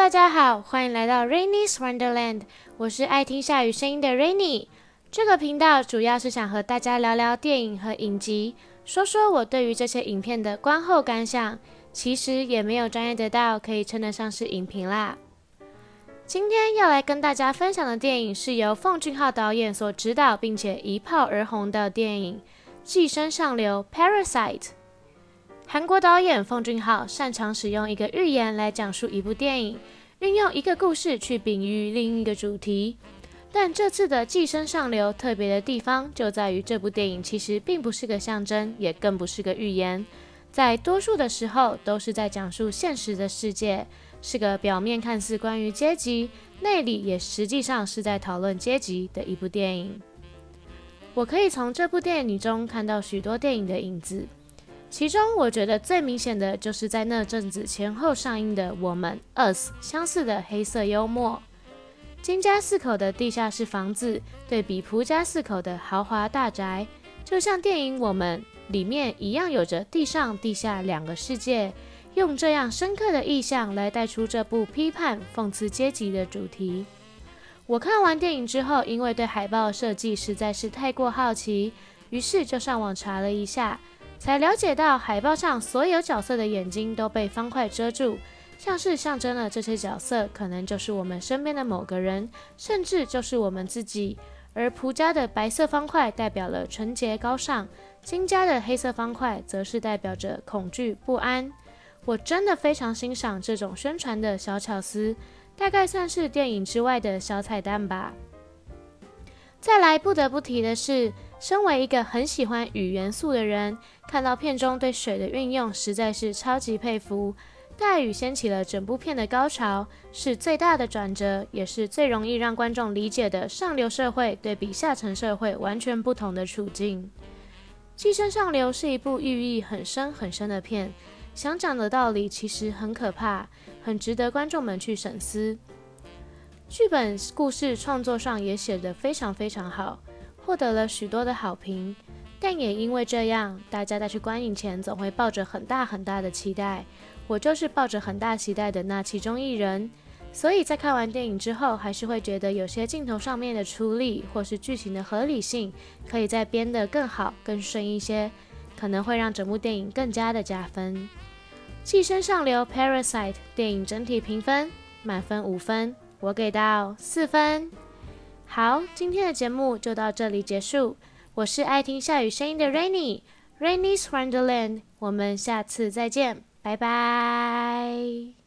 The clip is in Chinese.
大家好，欢迎来到 Rainy's Wonderland。我是爱听下雨声音的 Rainy。这个频道主要是想和大家聊聊电影和影集，说说我对于这些影片的观后感想。其实也没有专业得到可以称得上是影评啦。今天要来跟大家分享的电影是由奉俊昊导演所执导，并且一炮而红的电影《寄生上流》（Parasite）。韩国导演奉俊昊擅长使用一个寓言来讲述一部电影，运用一个故事去比喻另一个主题。但这次的《寄生上流》特别的地方就在于，这部电影其实并不是个象征，也更不是个寓言，在多数的时候都是在讲述现实的世界，是个表面看似关于阶级，内里也实际上是在讨论阶级的一部电影。我可以从这部电影中看到许多电影的影子。其中，我觉得最明显的就是在那阵子前后上映的《我们 Us》相似的黑色幽默。金家四口的地下室房子对比蒲家四口的豪华大宅，就像电影《我们》里面一样，有着地上地下两个世界，用这样深刻的意象来带出这部批判讽刺阶级的主题。我看完电影之后，因为对海报设计实在是太过好奇，于是就上网查了一下。才了解到，海报上所有角色的眼睛都被方块遮住，像是象征了这些角色可能就是我们身边的某个人，甚至就是我们自己。而蒲家的白色方块代表了纯洁高尚，金家的黑色方块则是代表着恐惧不安。我真的非常欣赏这种宣传的小巧思，大概算是电影之外的小彩蛋吧。再来，不得不提的是。身为一个很喜欢雨元素的人，看到片中对水的运用，实在是超级佩服。大雨掀起了整部片的高潮，是最大的转折，也是最容易让观众理解的上流社会对比下层社会完全不同的处境。《寄生上流》是一部寓意很深很深的片，想讲的道理其实很可怕，很值得观众们去深思。剧本故事创作上也写得非常非常好。获得了许多的好评，但也因为这样，大家在去观影前总会抱着很大很大的期待。我就是抱着很大期待的那其中一人，所以在看完电影之后，还是会觉得有些镜头上面的处理或是剧情的合理性，可以再编得更好、更顺一些，可能会让整部电影更加的加分。《寄生上流》（Parasite） 电影整体评分满分五分，我给到四分。好，今天的节目就到这里结束。我是爱听下雨声音的 Rainy，Rainy's Wonderland。我们下次再见，拜拜。